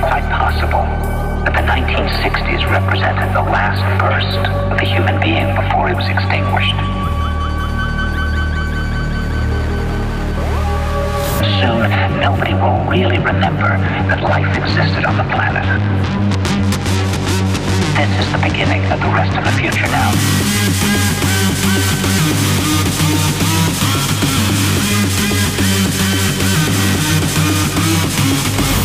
quite possible that the 1960s represented the last burst of the human being before he was extinguished. Soon, nobody will really remember that life existed on the planet. This is the beginning of the rest of the future now. We'll.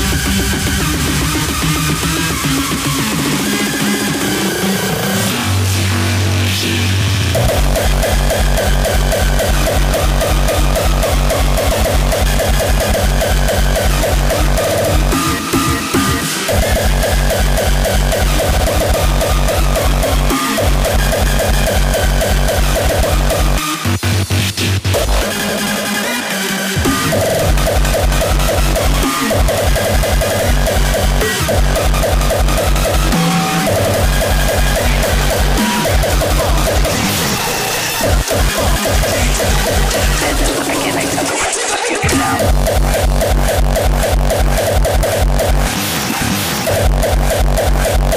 Thank We'll be.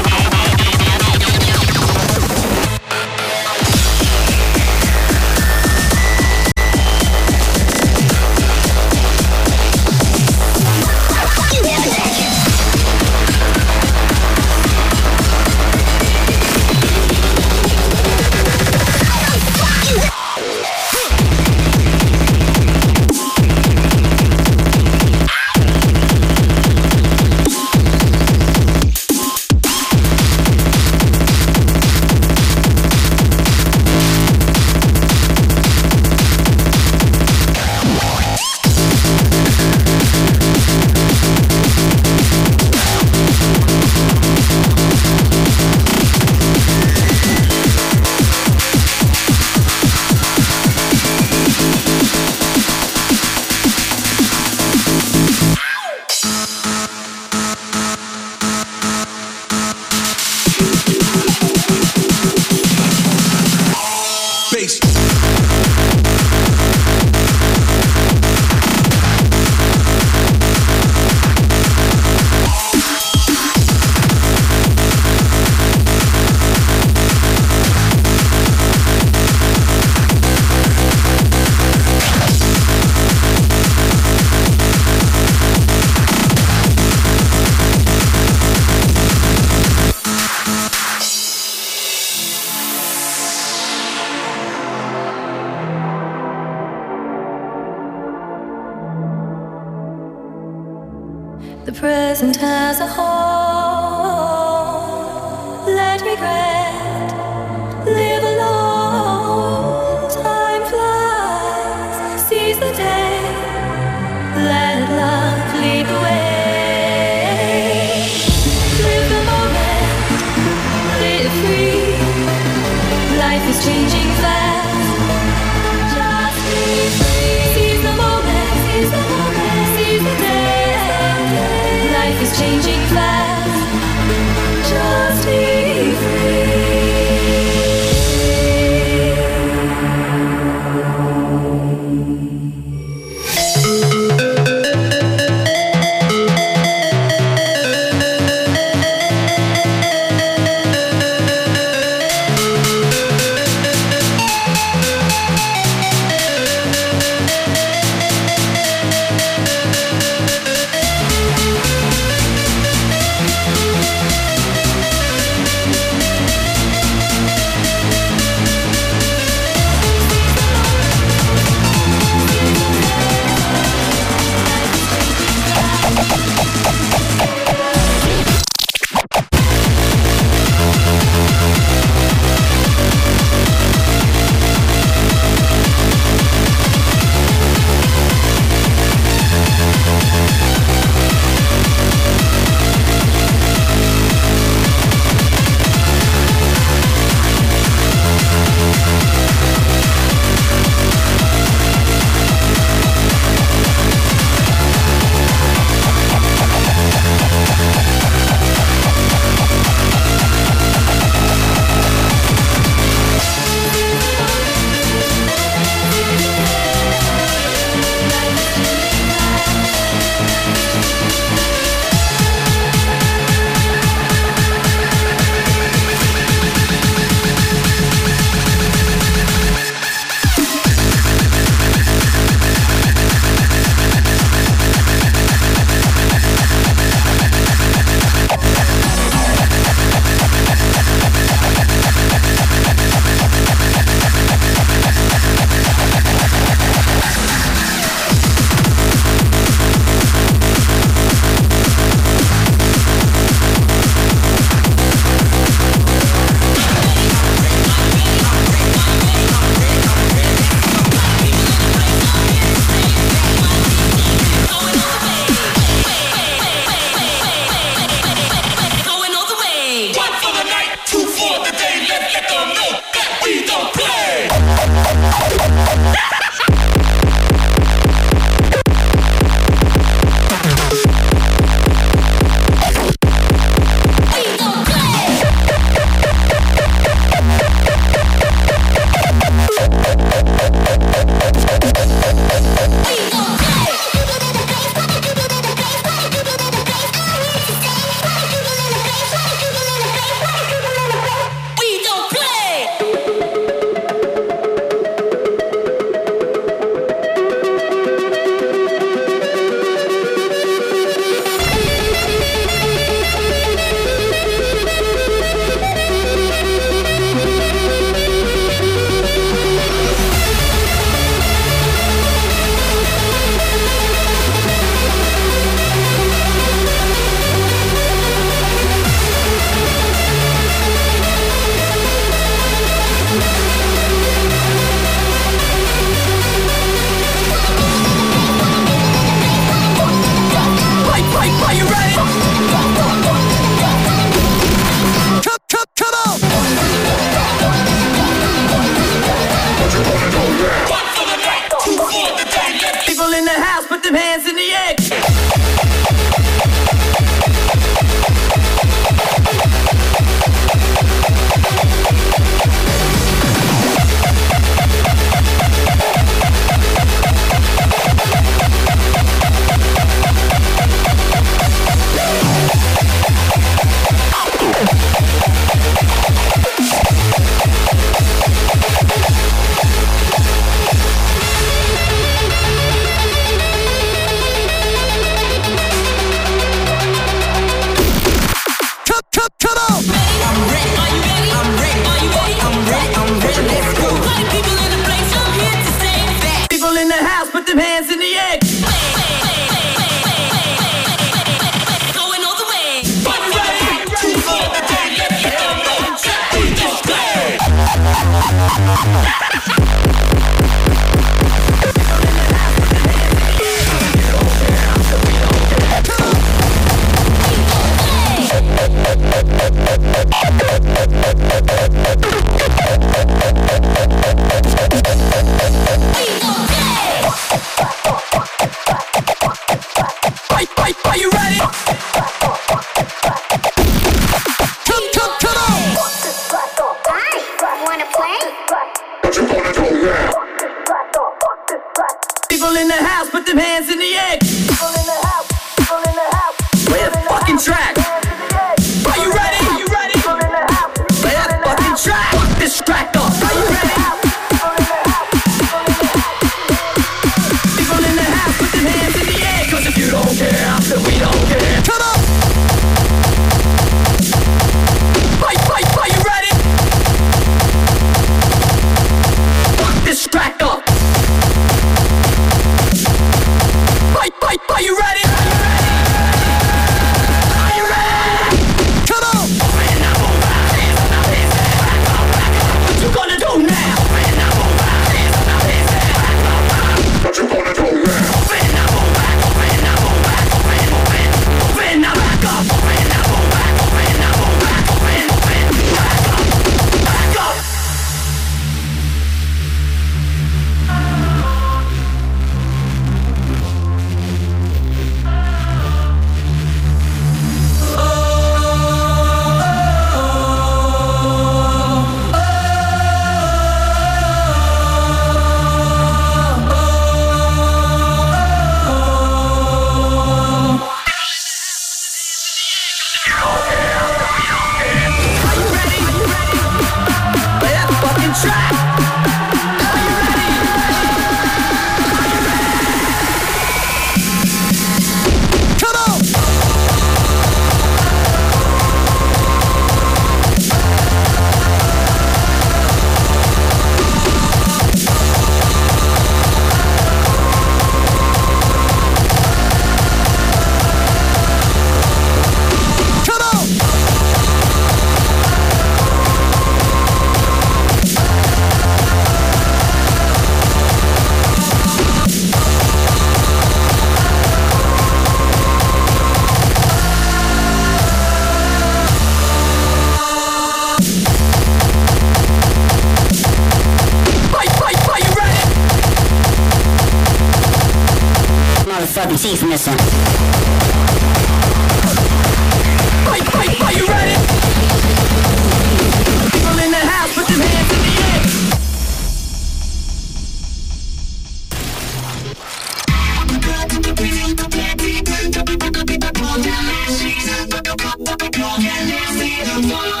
Sola.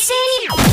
It's in.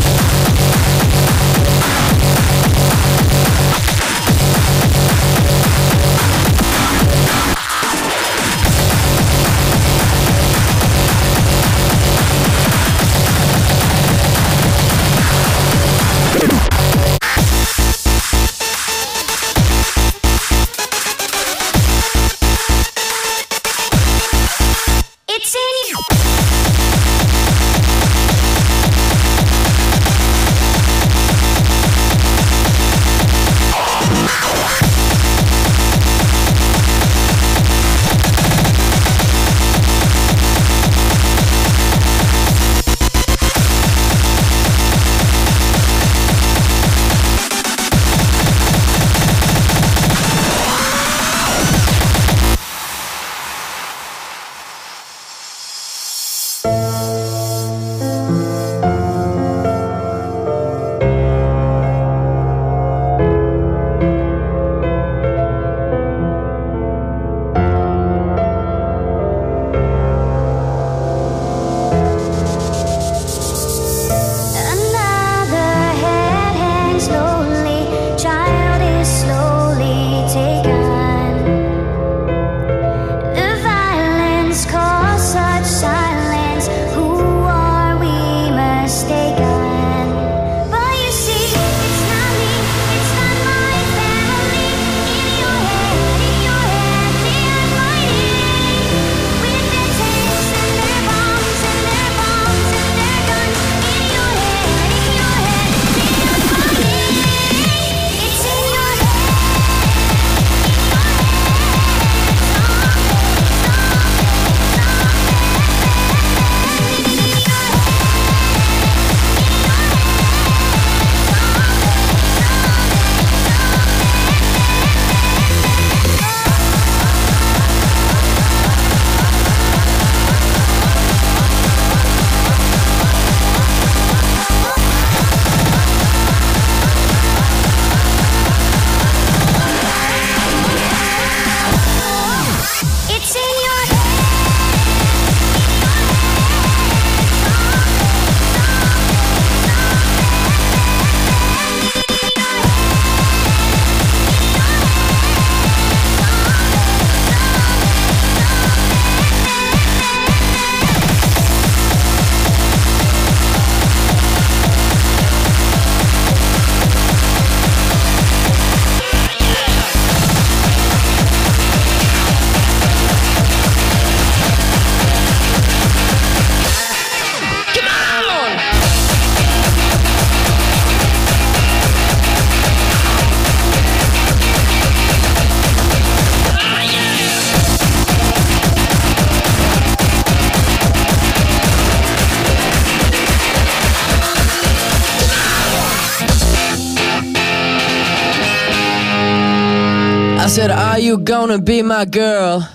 You gonna be my girl?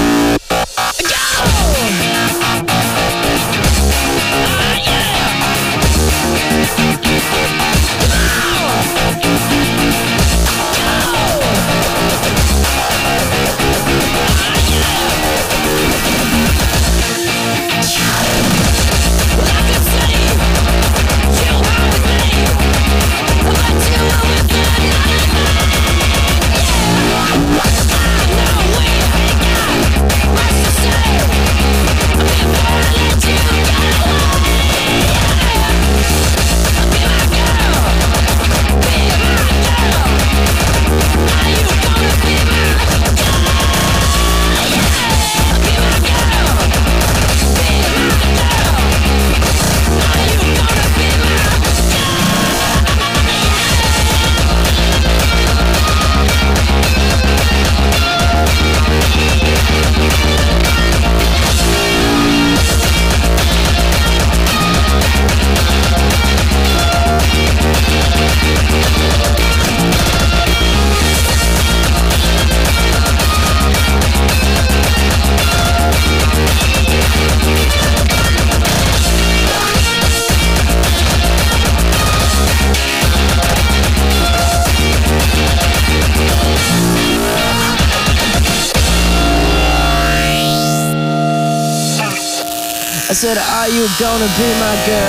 Gonna be my girl?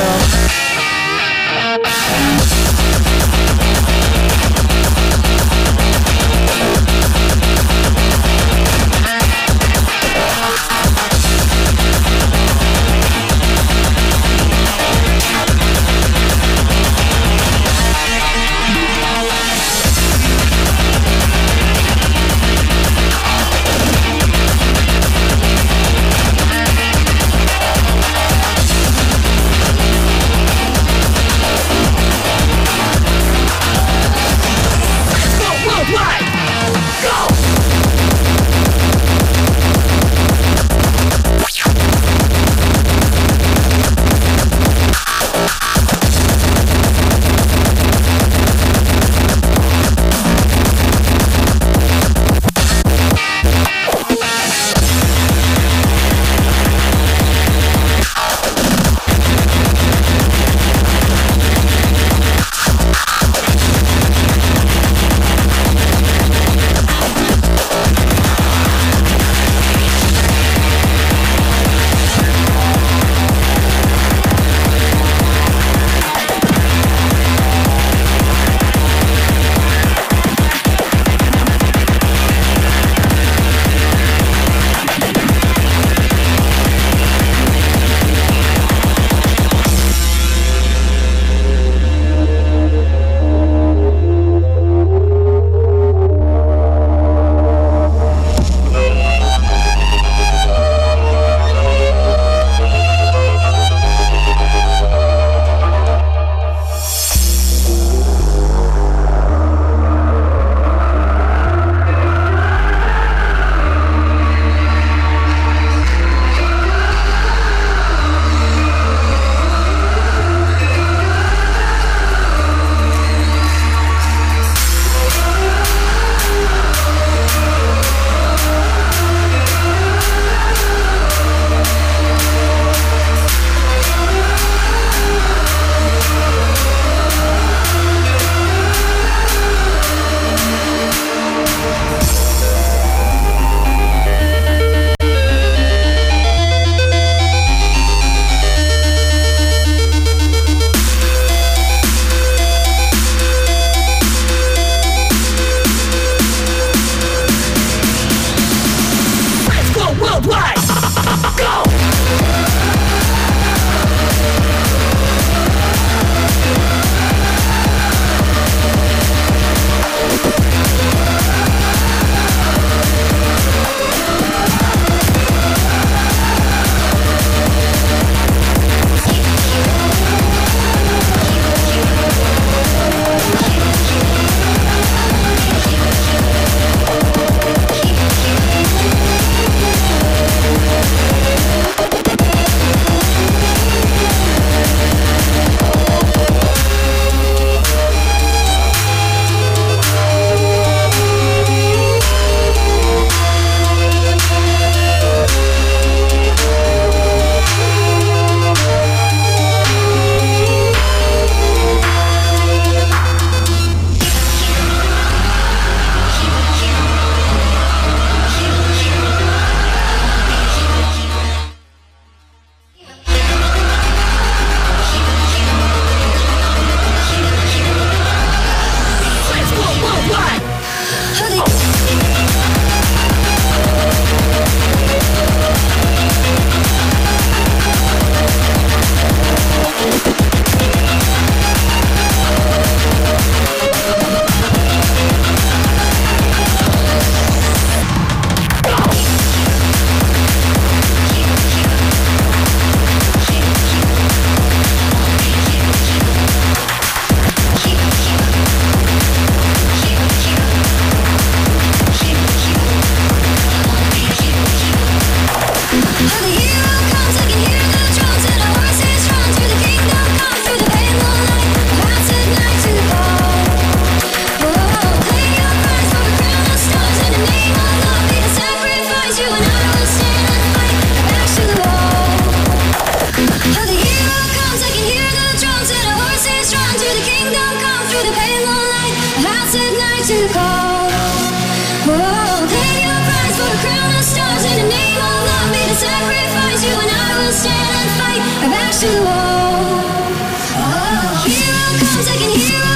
I've asked you all. Hero comes, I can hear.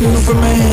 Superman.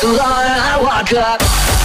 through the line, I walk up.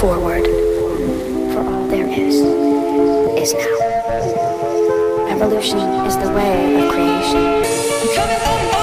forward, for all there is, is now. Evolution is the way of creation.